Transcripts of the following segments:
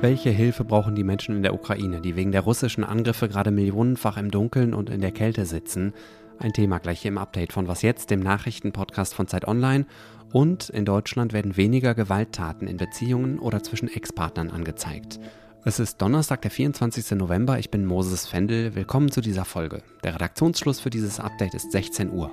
Welche Hilfe brauchen die Menschen in der Ukraine, die wegen der russischen Angriffe gerade millionenfach im Dunkeln und in der Kälte sitzen? Ein Thema gleich hier im Update von Was jetzt, dem Nachrichtenpodcast von Zeit Online. Und in Deutschland werden weniger Gewalttaten in Beziehungen oder zwischen Ex-Partnern angezeigt. Es ist Donnerstag, der 24. November. Ich bin Moses Fendel. Willkommen zu dieser Folge. Der Redaktionsschluss für dieses Update ist 16 Uhr.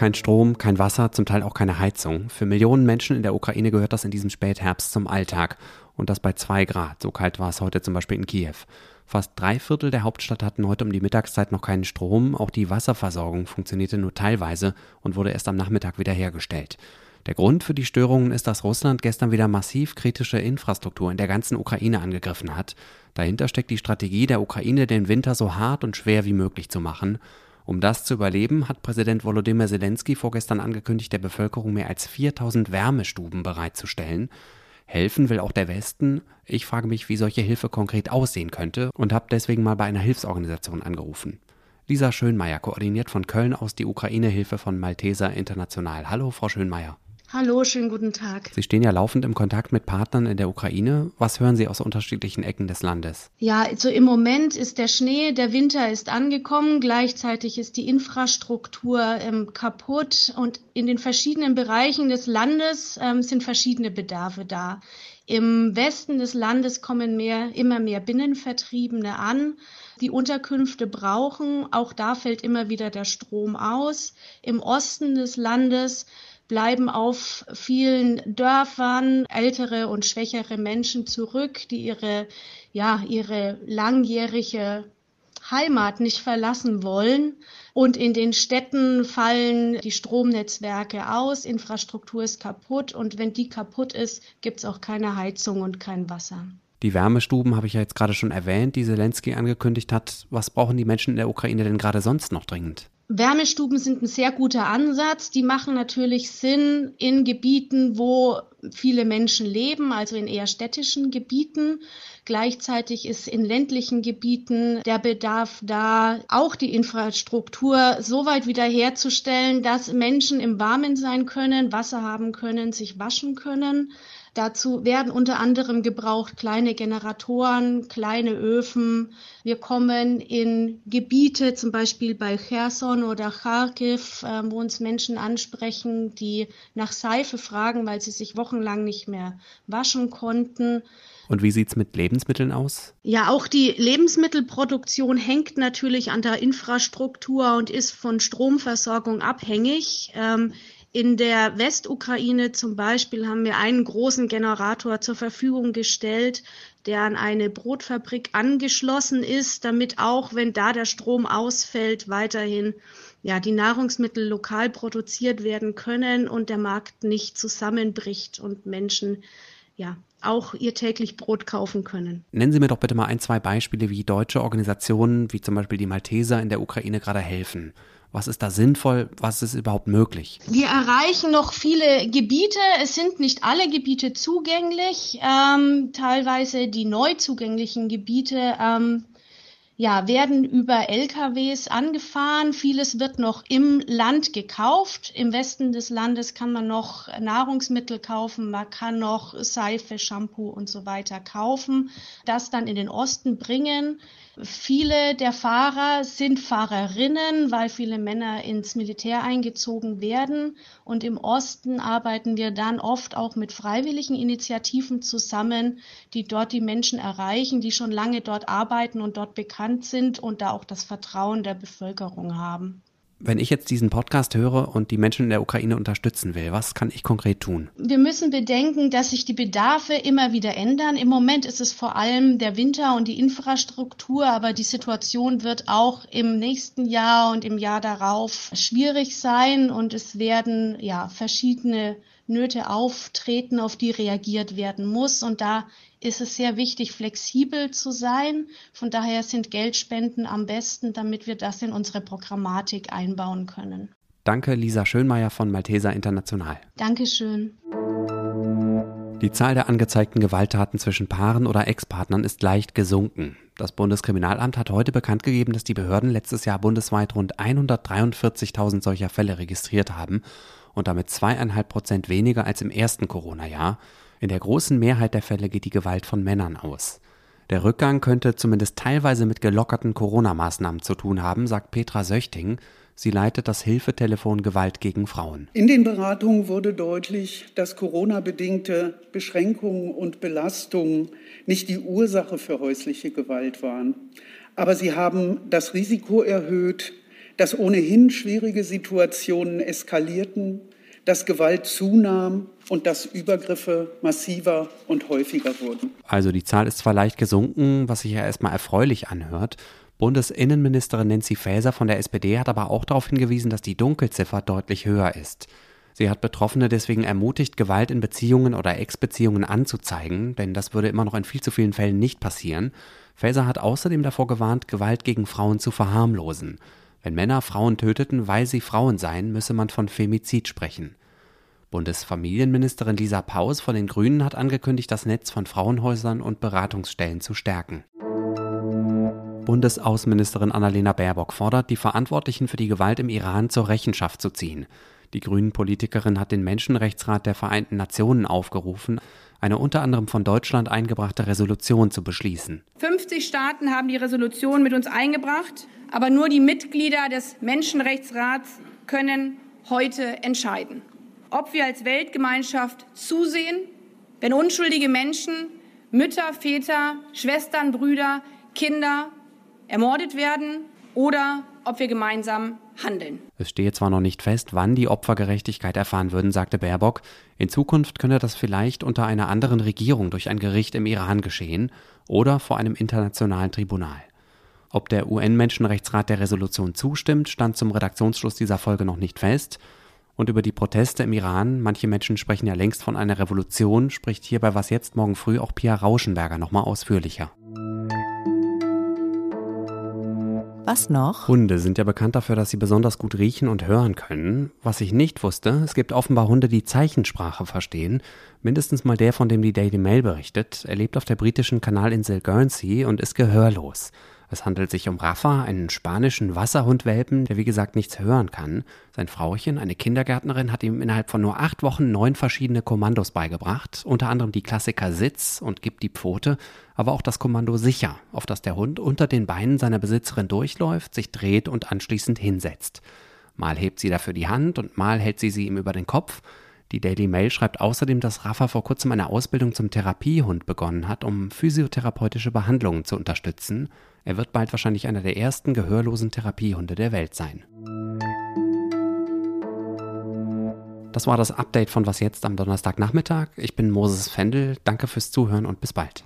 Kein Strom, kein Wasser, zum Teil auch keine Heizung. Für Millionen Menschen in der Ukraine gehört das in diesem Spätherbst zum Alltag. Und das bei zwei Grad. So kalt war es heute zum Beispiel in Kiew. Fast drei Viertel der Hauptstadt hatten heute um die Mittagszeit noch keinen Strom. Auch die Wasserversorgung funktionierte nur teilweise und wurde erst am Nachmittag wiederhergestellt. Der Grund für die Störungen ist, dass Russland gestern wieder massiv kritische Infrastruktur in der ganzen Ukraine angegriffen hat. Dahinter steckt die Strategie der Ukraine, den Winter so hart und schwer wie möglich zu machen. Um das zu überleben, hat Präsident Volodymyr Zelensky vorgestern angekündigt, der Bevölkerung mehr als 4000 Wärmestuben bereitzustellen. Helfen will auch der Westen. Ich frage mich, wie solche Hilfe konkret aussehen könnte und habe deswegen mal bei einer Hilfsorganisation angerufen. Lisa Schönmeier koordiniert von Köln aus die Ukraine-Hilfe von Malteser International. Hallo, Frau Schönmeier. Hallo, schönen guten Tag. Sie stehen ja laufend im Kontakt mit Partnern in der Ukraine. Was hören Sie aus unterschiedlichen Ecken des Landes? Ja, also im Moment ist der Schnee, der Winter ist angekommen, gleichzeitig ist die Infrastruktur ähm, kaputt und in den verschiedenen Bereichen des Landes ähm, sind verschiedene Bedarfe da. Im Westen des Landes kommen mehr, immer mehr Binnenvertriebene an die Unterkünfte brauchen. Auch da fällt immer wieder der Strom aus. Im Osten des Landes bleiben auf vielen Dörfern ältere und schwächere Menschen zurück, die ihre, ja, ihre langjährige Heimat nicht verlassen wollen. Und in den Städten fallen die Stromnetzwerke aus, Infrastruktur ist kaputt und wenn die kaputt ist, gibt es auch keine Heizung und kein Wasser. Die Wärmestuben habe ich ja jetzt gerade schon erwähnt, die Zelensky angekündigt hat. Was brauchen die Menschen in der Ukraine denn gerade sonst noch dringend? Wärmestuben sind ein sehr guter Ansatz. Die machen natürlich Sinn in Gebieten, wo viele Menschen leben, also in eher städtischen Gebieten. Gleichzeitig ist in ländlichen Gebieten der Bedarf da, auch die Infrastruktur so weit wiederherzustellen, dass Menschen im Warmen sein können, Wasser haben können, sich waschen können. Dazu werden unter anderem gebraucht kleine Generatoren, kleine Öfen. Wir kommen in Gebiete, zum Beispiel bei Cherson oder Kharkiv, äh, wo uns Menschen ansprechen, die nach Seife fragen, weil sie sich wochenlang nicht mehr waschen konnten. Und wie sieht es mit Lebensmitteln aus? Ja, auch die Lebensmittelproduktion hängt natürlich an der Infrastruktur und ist von Stromversorgung abhängig. Ähm, in der Westukraine zum Beispiel haben wir einen großen Generator zur Verfügung gestellt, der an eine Brotfabrik angeschlossen ist, damit auch, wenn da der Strom ausfällt, weiterhin ja, die Nahrungsmittel lokal produziert werden können und der Markt nicht zusammenbricht und Menschen ja, auch ihr täglich Brot kaufen können. Nennen Sie mir doch bitte mal ein, zwei Beispiele, wie deutsche Organisationen, wie zum Beispiel die Malteser in der Ukraine gerade helfen. Was ist da sinnvoll? Was ist überhaupt möglich? Wir erreichen noch viele Gebiete. Es sind nicht alle Gebiete zugänglich. Ähm, teilweise die neu zugänglichen Gebiete ähm, ja, werden über LKWs angefahren. Vieles wird noch im Land gekauft. Im Westen des Landes kann man noch Nahrungsmittel kaufen, man kann noch Seife, Shampoo und so weiter kaufen. Das dann in den Osten bringen. Viele der Fahrer sind Fahrerinnen, weil viele Männer ins Militär eingezogen werden. Und im Osten arbeiten wir dann oft auch mit freiwilligen Initiativen zusammen, die dort die Menschen erreichen, die schon lange dort arbeiten und dort bekannt sind und da auch das Vertrauen der Bevölkerung haben. Wenn ich jetzt diesen Podcast höre und die Menschen in der Ukraine unterstützen will, was kann ich konkret tun? Wir müssen bedenken, dass sich die Bedarfe immer wieder ändern. Im Moment ist es vor allem der Winter und die Infrastruktur, aber die Situation wird auch im nächsten Jahr und im Jahr darauf schwierig sein und es werden ja verschiedene Nöte auftreten, auf die reagiert werden muss. Und da ist es sehr wichtig, flexibel zu sein. Von daher sind Geldspenden am besten, damit wir das in unsere Programmatik einbauen können. Danke, Lisa Schönmeier von Malteser International. Dankeschön. Die Zahl der angezeigten Gewalttaten zwischen Paaren oder Ex-Partnern ist leicht gesunken. Das Bundeskriminalamt hat heute bekannt gegeben, dass die Behörden letztes Jahr bundesweit rund 143.000 solcher Fälle registriert haben und damit zweieinhalb Prozent weniger als im ersten Corona-Jahr. In der großen Mehrheit der Fälle geht die Gewalt von Männern aus. Der Rückgang könnte zumindest teilweise mit gelockerten Corona-Maßnahmen zu tun haben, sagt Petra Söchting. Sie leitet das Hilfetelefon Gewalt gegen Frauen. In den Beratungen wurde deutlich, dass Corona-bedingte Beschränkungen und Belastungen nicht die Ursache für häusliche Gewalt waren. Aber sie haben das Risiko erhöht, dass ohnehin schwierige Situationen eskalierten, dass Gewalt zunahm und dass Übergriffe massiver und häufiger wurden. Also die Zahl ist zwar leicht gesunken, was sich ja erstmal erfreulich anhört, Bundesinnenministerin Nancy Faeser von der SPD hat aber auch darauf hingewiesen, dass die Dunkelziffer deutlich höher ist. Sie hat Betroffene deswegen ermutigt, Gewalt in Beziehungen oder Ex-Beziehungen anzuzeigen, denn das würde immer noch in viel zu vielen Fällen nicht passieren. Faeser hat außerdem davor gewarnt, Gewalt gegen Frauen zu verharmlosen. Wenn Männer Frauen töteten, weil sie Frauen seien, müsse man von Femizid sprechen. Bundesfamilienministerin Lisa Paus von den Grünen hat angekündigt, das Netz von Frauenhäusern und Beratungsstellen zu stärken. Bundesaußenministerin Annalena Baerbock fordert, die Verantwortlichen für die Gewalt im Iran zur Rechenschaft zu ziehen. Die Grünen-Politikerin hat den Menschenrechtsrat der Vereinten Nationen aufgerufen, eine unter anderem von Deutschland eingebrachte Resolution zu beschließen. 50 Staaten haben die Resolution mit uns eingebracht, aber nur die Mitglieder des Menschenrechtsrats können heute entscheiden, ob wir als Weltgemeinschaft zusehen, wenn unschuldige Menschen, Mütter, Väter, Schwestern, Brüder, Kinder ermordet werden oder ob wir gemeinsam handeln. Es stehe zwar noch nicht fest, wann die Opfer Gerechtigkeit erfahren würden, sagte Baerbock. In Zukunft könne das vielleicht unter einer anderen Regierung durch ein Gericht im Iran geschehen oder vor einem internationalen Tribunal. Ob der UN-Menschenrechtsrat der Resolution zustimmt, stand zum Redaktionsschluss dieser Folge noch nicht fest. Und über die Proteste im Iran, manche Menschen sprechen ja längst von einer Revolution, spricht hier bei Was jetzt morgen früh auch Pia Rauschenberger nochmal ausführlicher. Was noch? Hunde sind ja bekannt dafür, dass sie besonders gut riechen und hören können. Was ich nicht wusste, es gibt offenbar Hunde, die Zeichensprache verstehen. Mindestens mal der, von dem die Daily Mail berichtet. Er lebt auf der britischen Kanalinsel Guernsey und ist gehörlos. Es handelt sich um Rafa, einen spanischen Wasserhundwelpen, der wie gesagt nichts hören kann. Sein Frauchen, eine Kindergärtnerin, hat ihm innerhalb von nur acht Wochen neun verschiedene Kommandos beigebracht, unter anderem die Klassiker Sitz und Gib die Pfote, aber auch das Kommando Sicher, auf das der Hund unter den Beinen seiner Besitzerin durchläuft, sich dreht und anschließend hinsetzt. Mal hebt sie dafür die Hand und mal hält sie sie ihm über den Kopf. Die Daily Mail schreibt außerdem, dass Rafa vor kurzem eine Ausbildung zum Therapiehund begonnen hat, um physiotherapeutische Behandlungen zu unterstützen. Er wird bald wahrscheinlich einer der ersten gehörlosen Therapiehunde der Welt sein. Das war das Update von Was jetzt am Donnerstagnachmittag. Ich bin Moses Fendel. Danke fürs Zuhören und bis bald.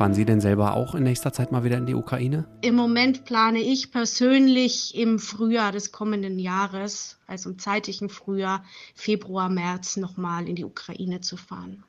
Fahren Sie denn selber auch in nächster Zeit mal wieder in die Ukraine? Im Moment plane ich persönlich im Frühjahr des kommenden Jahres, also im zeitigen Frühjahr, Februar, März, nochmal in die Ukraine zu fahren.